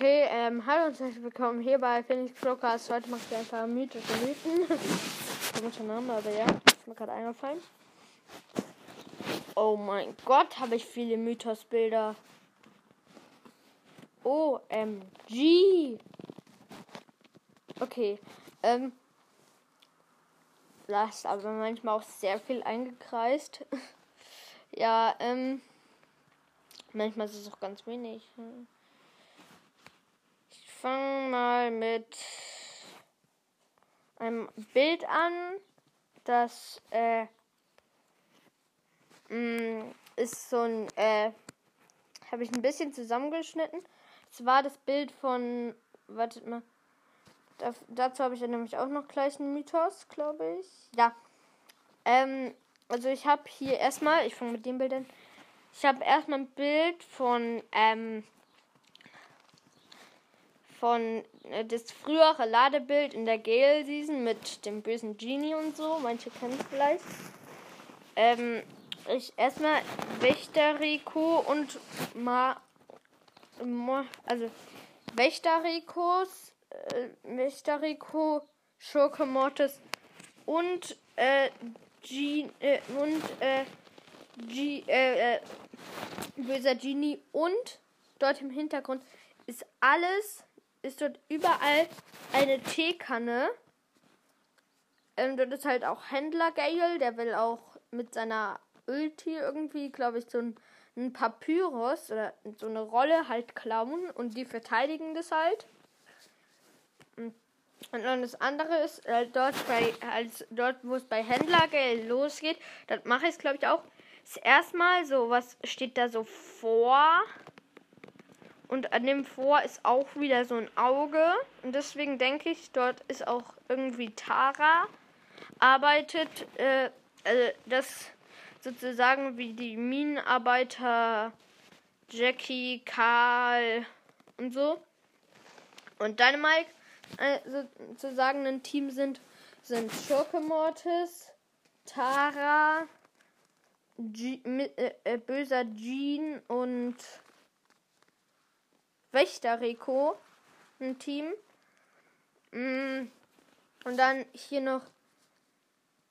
Ähm, hallo und herzlich willkommen hier bei Phoenix Flowcast. Heute mache ich einfach mythische Mythen. Komischer Name, aber ja, ist mir gerade eingefallen. Oh mein Gott, habe ich viele Mythos-Bilder. OMG. Okay, ähm, lasst aber manchmal auch sehr viel eingekreist. ja, ähm, manchmal ist es auch ganz wenig. Hm fange mal mit einem Bild an. Das äh, mm, ist so ein, äh, habe ich ein bisschen zusammengeschnitten. Es war das Bild von, wartet mal, da, dazu habe ich ja nämlich auch noch gleich einen Mythos, glaube ich. Ja. Ähm, also ich habe hier erstmal, ich fange mit dem Bild an. Ich habe erstmal ein Bild von ähm, von äh, das frühere Ladebild in der Gale Season mit dem bösen Genie und so. Manche kennen es vielleicht. Ähm, ich erstmal Wächterrico und Ma, Ma also Wächterricos, äh, Wächterrico, Schurke Mortis und äh, G äh, und äh, G äh, äh, böser Genie und dort im Hintergrund ist alles ist dort überall eine Teekanne. Ähm, dort ist halt auch Händler Gale, der will auch mit seiner Ulti irgendwie, glaube ich, so ein, ein Papyrus oder so eine Rolle halt klauen und die verteidigen das halt. Und dann das andere ist, äh, dort bei, dort, wo es bei Händler Gale losgeht, das mache ich glaube ich, auch. Ist erstmal so, was steht da so vor? Und an dem Vor ist auch wieder so ein Auge. Und deswegen denke ich, dort ist auch irgendwie Tara arbeitet. Äh, also das sozusagen wie die Minenarbeiter Jackie, Karl und so. Und Dynamite äh, sozusagen ein Team sind, sind Schurke Mortis, Tara, G äh, äh, böser Jean und Wächter Rico ein Team. Mm, und dann hier noch.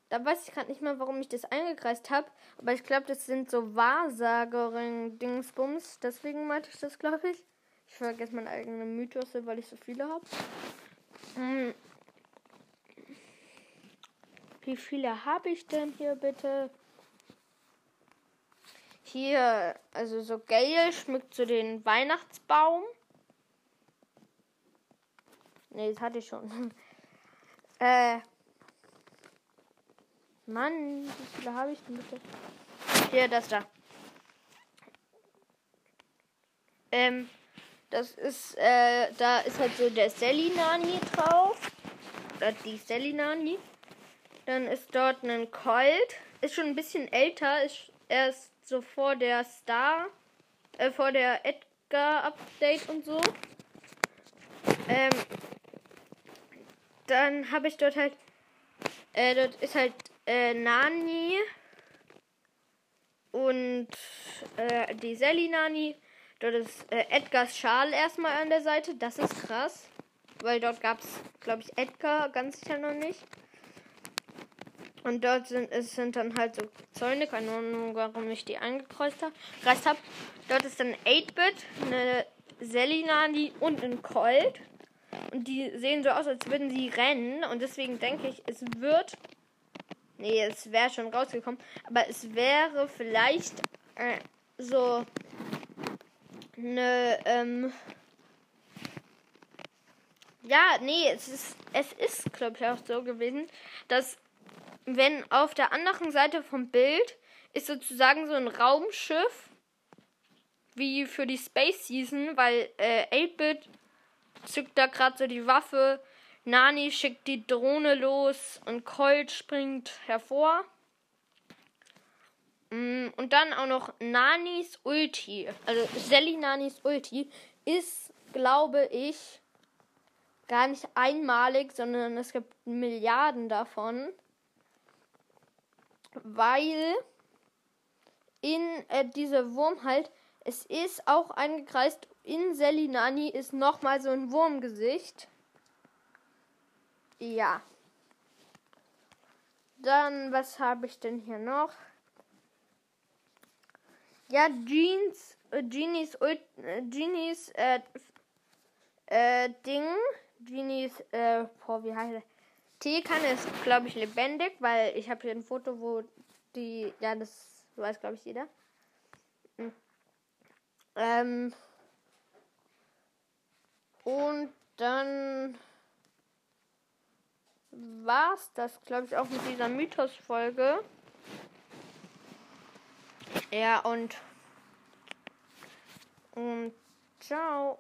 Da weiß ich gerade nicht mehr, warum ich das eingekreist habe. Aber ich glaube, das sind so Wahrsagerin-Dingsbums. Deswegen meinte ich das, glaube ich. Ich vergesse meine eigenen Mythos, weil ich so viele habe. Hm. Wie viele habe ich denn hier bitte? Hier, also so Gale schmückt so den Weihnachtsbaum. Ne, das hatte ich schon. äh. Mann, wie viele habe ich denn bitte? Hier, das da. Ähm, das ist, äh, da ist halt so der Selinani drauf. Oder die Selinani. Dann ist dort ein Colt. Ist schon ein bisschen älter. Ist erst so vor der Star, äh, vor der Edgar-Update und so. Ähm, dann habe ich dort halt, äh, dort ist halt äh, Nani und äh, die Sally Nani. Dort ist äh, Edgars Schal erstmal an der Seite. Das ist krass. Weil dort gab es, glaube ich, Edgar ganz sicher noch nicht. Und dort sind, es sind dann halt so Zäune, keine Ahnung, warum ich die angekreuzt habe. Hab. Dort ist dann 8-Bit, eine Selinani und ein Colt. Und die sehen so aus, als würden sie rennen. Und deswegen denke ich, es wird. Nee, es wäre schon rausgekommen. Aber es wäre vielleicht äh, so eine. Ähm, ja, nee, es ist, es ist, glaube ich, auch so gewesen, dass wenn auf der anderen Seite vom Bild ist sozusagen so ein Raumschiff wie für die Space Season, weil äh, 8-Bit zückt da gerade so die Waffe, Nani schickt die Drohne los und Colt springt hervor. Mm, und dann auch noch Nanis Ulti, also Sally Nanis Ulti, ist, glaube ich, gar nicht einmalig, sondern es gibt Milliarden davon weil in äh, diese Wurm halt Es ist auch eingekreist. In Selinani ist nochmal so ein Wurmgesicht. Ja. Dann, was habe ich denn hier noch? Ja, Jeans, äh, Genies, äh, Genies, äh, äh, Ding. Genies, äh, boah, wie heißt der? Teekanne ist, glaube ich, lebendig, weil ich habe hier ein Foto, wo die, ja, das weiß, glaube ich, jeder. Hm. Ähm, und dann war's das, glaube ich, auch mit dieser Mythos-Folge. Ja, und, und ciao.